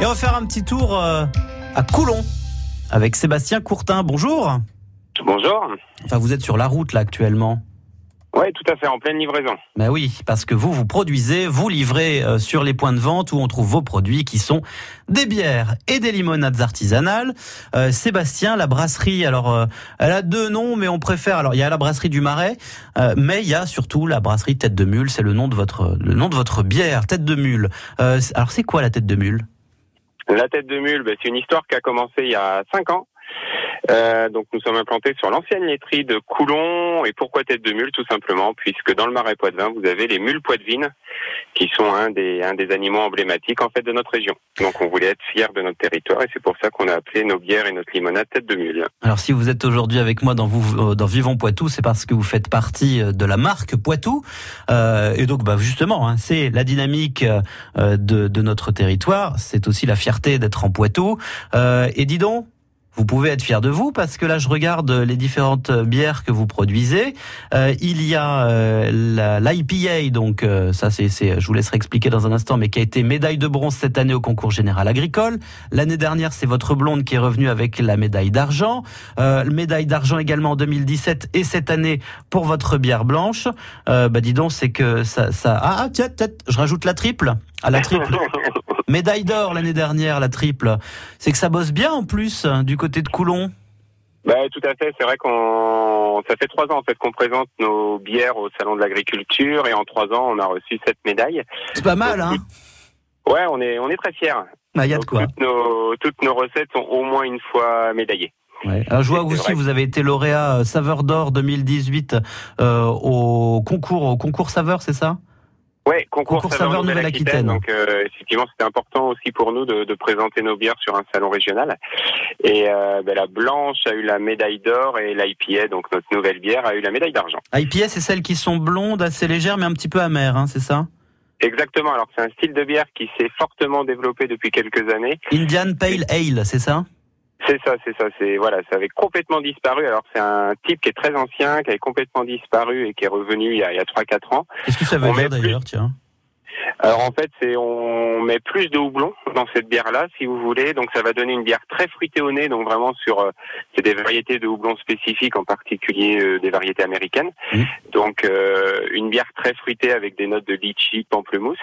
Et on va faire un petit tour euh, à Coulon avec Sébastien Courtin. Bonjour. Bonjour. Enfin, vous êtes sur la route là actuellement. Oui, tout à fait, en pleine livraison. Ben oui, parce que vous, vous produisez, vous livrez euh, sur les points de vente où on trouve vos produits qui sont des bières et des limonades artisanales. Euh, Sébastien, la brasserie, alors euh, elle a deux noms, mais on préfère. Alors il y a la brasserie du Marais, euh, mais il y a surtout la brasserie Tête de Mule. C'est le nom de votre le nom de votre bière, Tête de Mule. Alors c'est quoi la Tête de Mule? La tête de mule, ben, c'est une histoire qui a commencé il y a cinq ans. Euh, donc nous sommes implantés sur l'ancienne laiterie de Coulon. Et pourquoi tête de mule Tout simplement, puisque dans le marais poitevin, vous avez les mules poitevines, qui sont un des, un des animaux emblématiques en fait de notre région. Donc on voulait être fiers de notre territoire et c'est pour ça qu'on a appelé nos bières et notre limonade tête de mule. Alors si vous êtes aujourd'hui avec moi dans, vous, euh, Vivons Poitou, c'est parce que vous faites partie euh, de la marque Poitou. Euh, et donc bah, justement, hein, c'est la dynamique de, de notre territoire. C'est aussi la fierté d'être en Poitou. Euh, et dis donc, vous pouvez être fier de vous parce que là, je regarde les différentes bières que vous produisez. Euh, il y a euh, l'IPA, donc euh, ça, c'est, je vous laisserai expliquer dans un instant, mais qui a été médaille de bronze cette année au concours général agricole. L'année dernière, c'est votre blonde qui est revenue avec la médaille d'argent. Euh, médaille d'argent également en 2017 et cette année pour votre bière blanche. Euh, bah dis donc, c'est que ça, ça... Ah, ah tiens, tiens, je rajoute la triple. À la triple. Médaille d'or l'année dernière, la triple. C'est que ça bosse bien en plus du côté de Coulon. Bah, tout à fait. C'est vrai qu'on, ça fait trois ans en fait qu'on présente nos bières au salon de l'agriculture et en trois ans, on a reçu sept médailles. C'est pas mal, hein Ouais, on est, on est très fiers. Bah, y a de quoi. Toutes nos, toutes nos recettes sont au moins une fois médaillées. Ouais. Alors, je vois aussi, vrai. vous avez été lauréat euh, Saveur d'or 2018 euh, au concours, au concours Saveur, c'est ça? Ouais, concours, Concours saveur saveur Nouvelle-Aquitaine. Donc euh, effectivement, c'était important aussi pour nous de, de présenter nos bières sur un salon régional. Et euh, ben, la blanche a eu la médaille d'or et l'IPA, donc notre nouvelle bière, a eu la médaille d'argent. IPA, c'est celles qui sont blondes, assez légères, mais un petit peu amères, hein, c'est ça? Exactement. Alors c'est un style de bière qui s'est fortement développé depuis quelques années. Indian Pale Ale, c'est ça? C'est ça, c'est ça. C'est voilà, ça avait complètement disparu. Alors c'est un type qui est très ancien, qui avait complètement disparu et qui est revenu il y a, il y a 3-4 ans. Qu'est-ce que ça veut On dire d'ailleurs, tiens? Alors en fait, c'est on met plus de houblon dans cette bière-là, si vous voulez. Donc ça va donner une bière très fruitée au nez. Donc vraiment sur, euh, c'est des variétés de houblon spécifiques, en particulier euh, des variétés américaines. Mhm. Donc euh, une bière très fruitée avec des notes de litchi, pamplemousse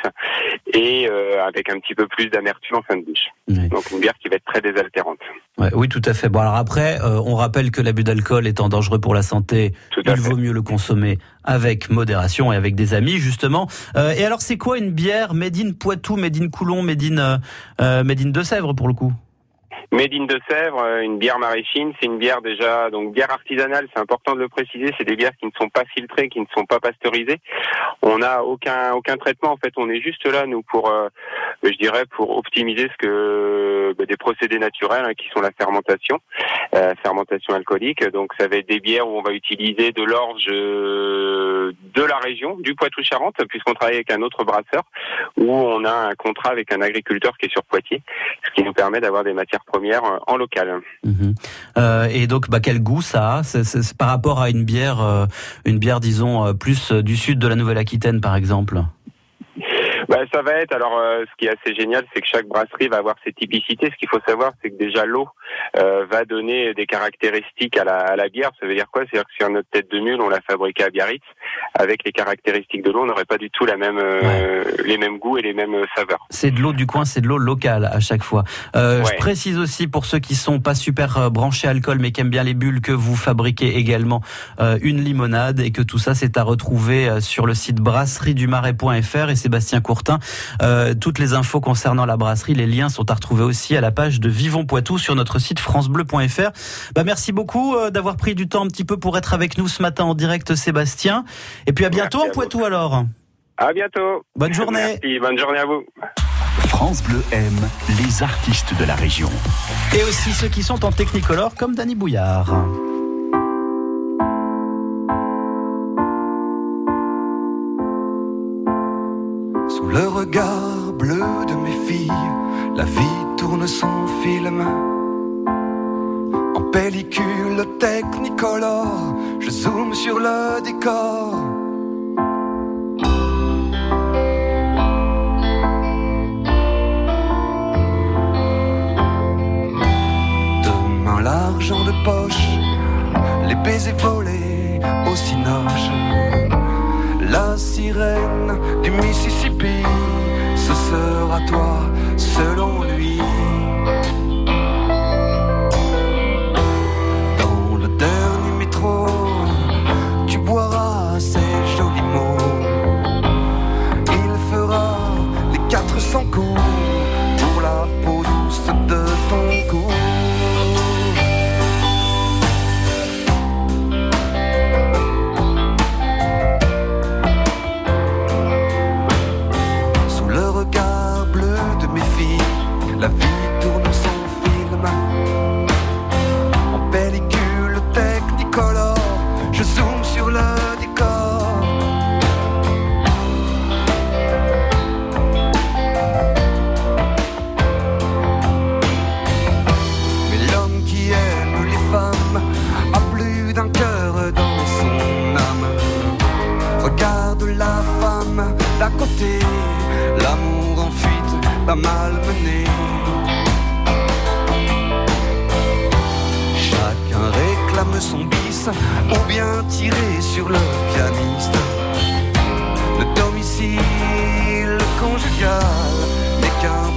et euh, avec un petit peu plus d'amertume en fin de bouche. Donc une bière qui va être très désaltérante. Ouais, Oui, tout à fait. Bon, alors après, euh, on rappelle que l'abus d'alcool étant dangereux pour la santé, il fait. vaut mieux le consommer avec modération et avec des amis, justement. Euh, et alors, c'est quoi une bière made in Poitou, made in Coulon, made in, euh, euh, made in de Sèvres, pour le coup? Made in de Sèvres, euh, une bière maraîchine, c'est une bière déjà, donc bière artisanale, c'est important de le préciser, c'est des bières qui ne sont pas filtrées, qui ne sont pas pasteurisées. On n'a aucun aucun traitement, en fait, on est juste là, nous, pour, euh, je dirais, pour optimiser ce que bah, des procédés naturels hein, qui sont la fermentation, euh, fermentation alcoolique. Donc ça va être des bières où on va utiliser de l'orge euh, de la région, du Poitou-Charentes, puisqu'on travaille avec un autre brasseur, où on a un contrat avec un agriculteur qui est sur Poitiers, ce qui nous permet d'avoir des matières premières euh, en local. Mhm. Euh, Et donc, bah, quel goût ça a? C'est- c'est- c'est par rapport à une bière, euh, une bière, disons, euh, plus euh, du sud de la Nouvelle-Aquitaine, par exemple? Bah, ça va être, alors euh, ce qui est assez génial, c'est que chaque brasserie va avoir ses typicités. Ce qu'il faut savoir, c'est que déjà l'eau euh, va donner des caractéristiques à la, à la bière. Ça veut dire quoi? C'est-à-dire que sur notre tête de mule, on l'a fabriquée à Biarritz. Avec les caractéristiques de l'eau, on n'aurait pas du tout la même, euh, les mêmes goûts et les mêmes euh, saveurs. C'est de l'eau du coin, c'est de l'eau locale à chaque fois. Euh, Je Ouais. précise aussi pour ceux qui sont pas super euh, branchés alcool mais qui aiment bien les bulles que vous fabriquez également euh, une limonade et que tout ça c'est à retrouver sur le site brasseriedumarais.fr et Sébastien Courtin. Euh, toutes les infos concernant la brasserie, les liens sont à retrouver aussi à la page de Vivons Poitou sur notre site francebleu.fr. Bah merci beaucoup euh, d'avoir pris du temps un petit peu pour être avec nous ce matin en direct Sébastien. Et puis à bientôt Merci en à vous. Poitou alors. À bientôt. Bonne journée. Merci. Bonne journée à vous. France Bleu aime les artistes de la région. Et aussi ceux qui sont en technicolor comme Danny Bouillard. le regard bleu de mes filles, la vie tourne son film. En pellicule technicolore, je zoome sur le décor. Demain l'argent de poche, les baisers volés au cinoche. La sirène du Mississippi, ce sera toi selon lui. l'amour en fuite l'a malmené. Chacun réclame son bis, ou bien tirer sur le pianiste. Le domicile conjugal n'est qu'un